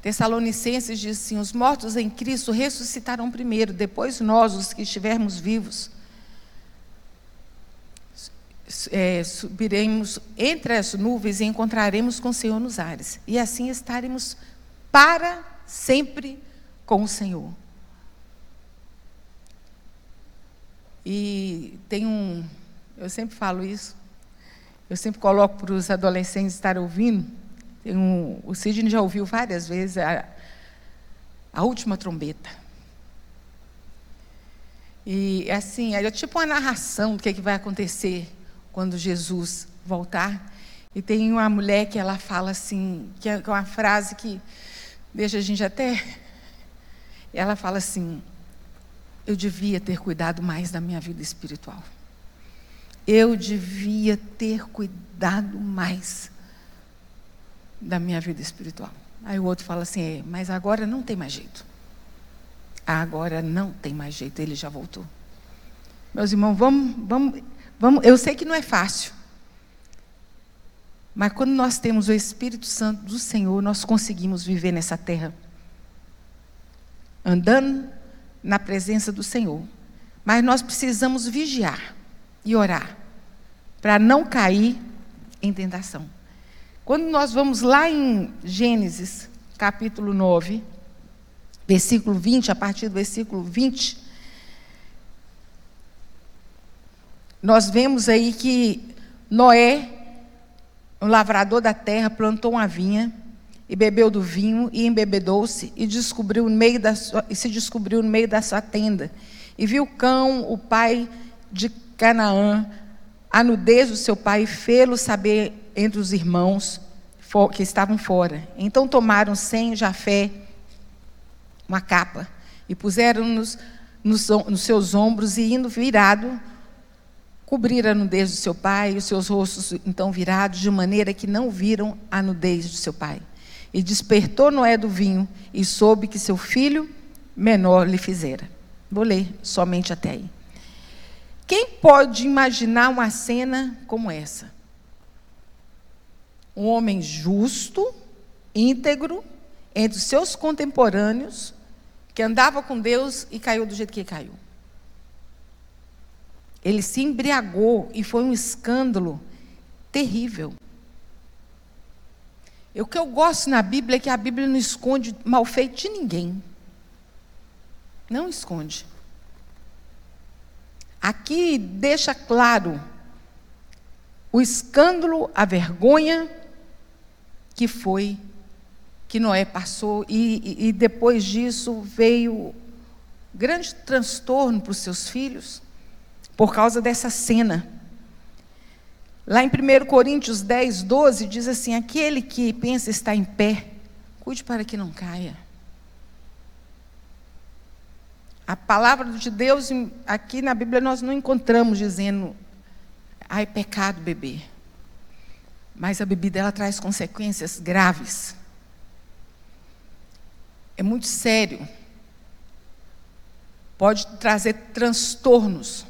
Tessalonicenses diz assim: os mortos em Cristo ressuscitarão primeiro, depois nós, os que estivermos vivos, é, subiremos entre as nuvens e encontraremos com o Senhor nos ares. E assim estaremos para sempre com o Senhor. E tem um, eu sempre falo isso, eu sempre coloco para os adolescentes estar ouvindo. Um, o Sidney já ouviu várias vezes a, a última trombeta. E assim, é tipo uma narração do que, é que vai acontecer quando Jesus voltar. E tem uma mulher que ela fala assim, que é uma frase que deixa a gente até. Ela fala assim: Eu devia ter cuidado mais da minha vida espiritual. Eu devia ter cuidado mais da minha vida espiritual. Aí o outro fala assim: é, Mas agora não tem mais jeito. Agora não tem mais jeito, ele já voltou. Meus irmãos, vamos, vamos Vamos, eu sei que não é fácil. Mas quando nós temos o Espírito Santo do Senhor, nós conseguimos viver nessa terra. Andando na presença do Senhor. Mas nós precisamos vigiar e orar para não cair em tentação. Quando nós vamos lá em Gênesis, capítulo 9, versículo 20, a partir do versículo 20, Nós vemos aí que Noé, o lavrador da terra, plantou uma vinha e bebeu do vinho e embebedou-se e descobriu no meio da sua, e se descobriu no meio da sua tenda e viu Cão, o pai de Canaã, a nudez do seu pai e fê-lo saber entre os irmãos que estavam fora. Então tomaram sem Jafé uma capa e puseram-nos nos, nos seus ombros e indo virado cobrir a nudez do seu pai, os seus rostos então virados, de maneira que não viram a nudez de seu pai. E despertou Noé do vinho e soube que seu filho menor lhe fizera. Vou ler somente até aí. Quem pode imaginar uma cena como essa? Um homem justo, íntegro, entre os seus contemporâneos, que andava com Deus e caiu do jeito que caiu. Ele se embriagou e foi um escândalo terrível. O que eu gosto na Bíblia é que a Bíblia não esconde mal feito de ninguém. Não esconde. Aqui deixa claro o escândalo, a vergonha que foi que Noé passou, e, e depois disso veio grande transtorno para os seus filhos por causa dessa cena. Lá em 1 Coríntios 10, 12, diz assim: Aquele que pensa estar em pé, cuide para que não caia. A palavra de Deus, aqui na Bíblia, nós não encontramos dizendo, ai, pecado beber. Mas a bebida, ela traz consequências graves. É muito sério. Pode trazer transtornos.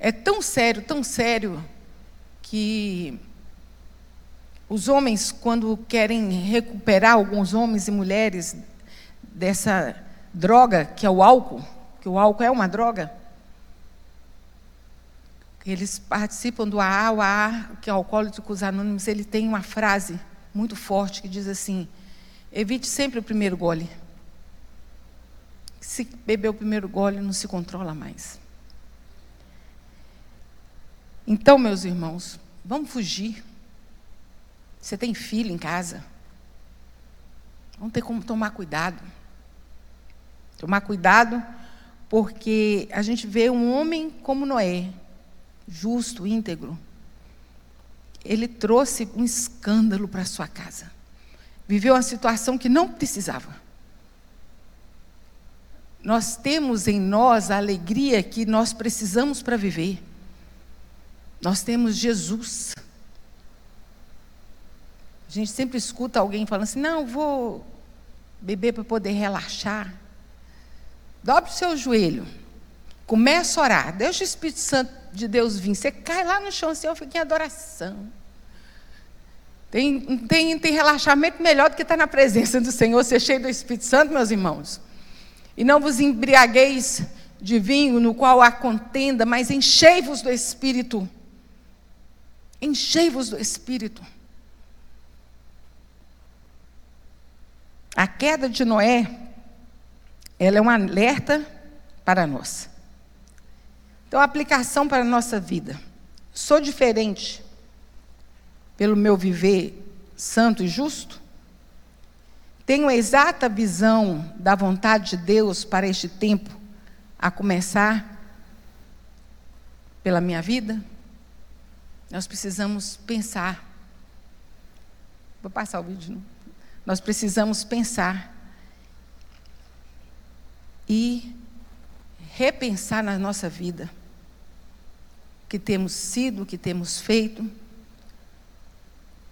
É tão sério, tão sério, que os homens, quando querem recuperar alguns homens e mulheres dessa droga, que é o álcool, que o álcool é uma droga, eles participam do AA, o AA, que é Alcoólicos Anônimos, ele tem uma frase muito forte que diz assim: evite sempre o primeiro gole. Se beber o primeiro gole, não se controla mais. Então, meus irmãos, vamos fugir. Você tem filho em casa? Vamos ter como tomar cuidado. Tomar cuidado, porque a gente vê um homem como Noé, justo, íntegro. Ele trouxe um escândalo para sua casa. Viveu uma situação que não precisava. Nós temos em nós a alegria que nós precisamos para viver. Nós temos Jesus. A gente sempre escuta alguém falando assim: não, vou beber para poder relaxar. Dobre o seu joelho. Começa a orar. Deixa o Espírito Santo de Deus vir. Você cai lá no chão, Senhor, fica em adoração. Tem, tem, tem relaxamento melhor do que estar na presença do Senhor, ser cheio do Espírito Santo, meus irmãos. E não vos embriagueis de vinho no qual há contenda, mas enchei-vos do Espírito. Enchei-vos do Espírito. A queda de Noé ela é um alerta para nós. Então, a aplicação para a nossa vida. Sou diferente pelo meu viver santo e justo? Tenho a exata visão da vontade de Deus para este tempo, a começar pela minha vida? Nós precisamos pensar. Vou passar o vídeo. Não? Nós precisamos pensar e repensar na nossa vida o que temos sido, o que temos feito,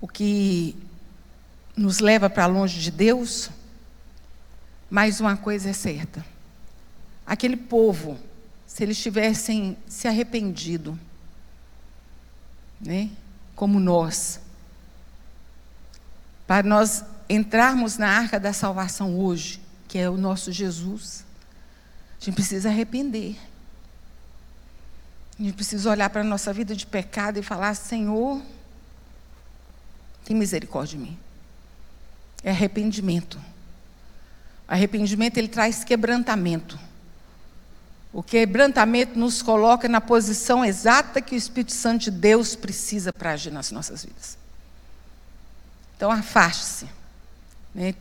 o que nos leva para longe de Deus. Mas uma coisa é certa: aquele povo, se eles tivessem se arrependido, né, como nós, para nós entrarmos na arca da salvação hoje, que é o nosso Jesus, a gente precisa arrepender. A gente precisa olhar para a nossa vida de pecado e falar: Senhor, tem misericórdia de mim. É arrependimento. Arrependimento ele traz quebrantamento. O quebrantamento nos coloca na posição exata que o Espírito Santo de Deus precisa para agir nas nossas vidas. Então afaste-se. Né?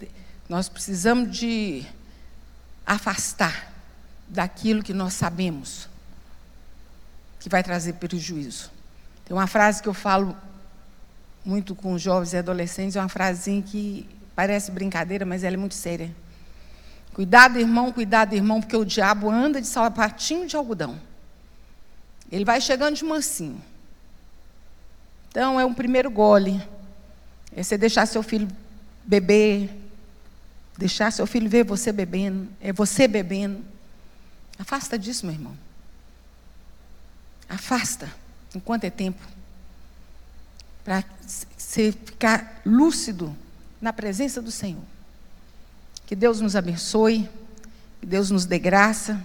Nós precisamos de afastar daquilo que nós sabemos que vai trazer prejuízo. Tem uma frase que eu falo muito com jovens e adolescentes, é uma frasinha que parece brincadeira, mas ela é muito séria. Cuidado, irmão, cuidado, irmão, porque o diabo anda de sapatinho de algodão. Ele vai chegando de mansinho. Então é um primeiro gole. É você deixar seu filho beber, deixar seu filho ver você bebendo, é você bebendo. Afasta disso, meu irmão. Afasta, enquanto é tempo. Para você ficar lúcido na presença do Senhor. Que Deus nos abençoe, que Deus nos dê graça.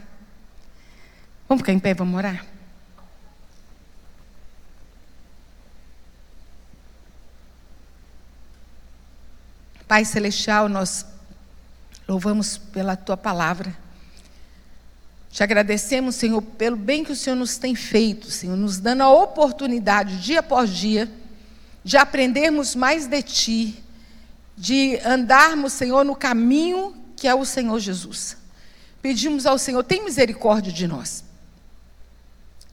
Vamos ficar em pé, vamos orar? Pai Celestial, nós louvamos pela tua palavra. Te agradecemos, Senhor, pelo bem que o Senhor nos tem feito, Senhor, nos dando a oportunidade, dia após dia, de aprendermos mais de Ti, de andarmos, Senhor, no caminho que é o Senhor Jesus. Pedimos ao Senhor, tem misericórdia de nós.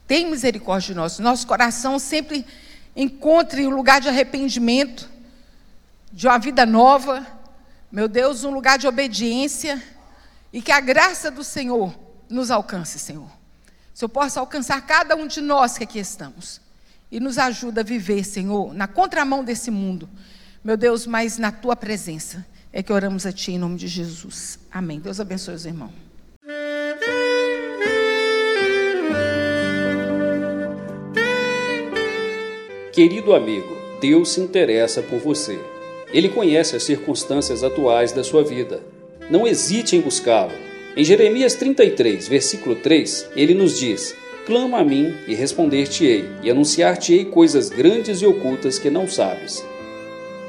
Tem misericórdia de nós. Nosso coração sempre encontre um lugar de arrependimento de uma vida nova, meu Deus, um lugar de obediência e que a graça do Senhor nos alcance, Senhor. Se eu possa alcançar cada um de nós que aqui estamos e nos ajuda a viver, Senhor, na contramão desse mundo, meu Deus, mas na tua presença é que oramos a Ti em nome de Jesus. Amém. Deus abençoe os irmãos. Querido amigo, Deus se interessa por você. Ele conhece as circunstâncias atuais da sua vida. Não hesite em buscá-lo. Em Jeremias 33, versículo 3, ele nos diz: Clama a mim e responder-te-ei, e anunciar-te-ei coisas grandes e ocultas que não sabes.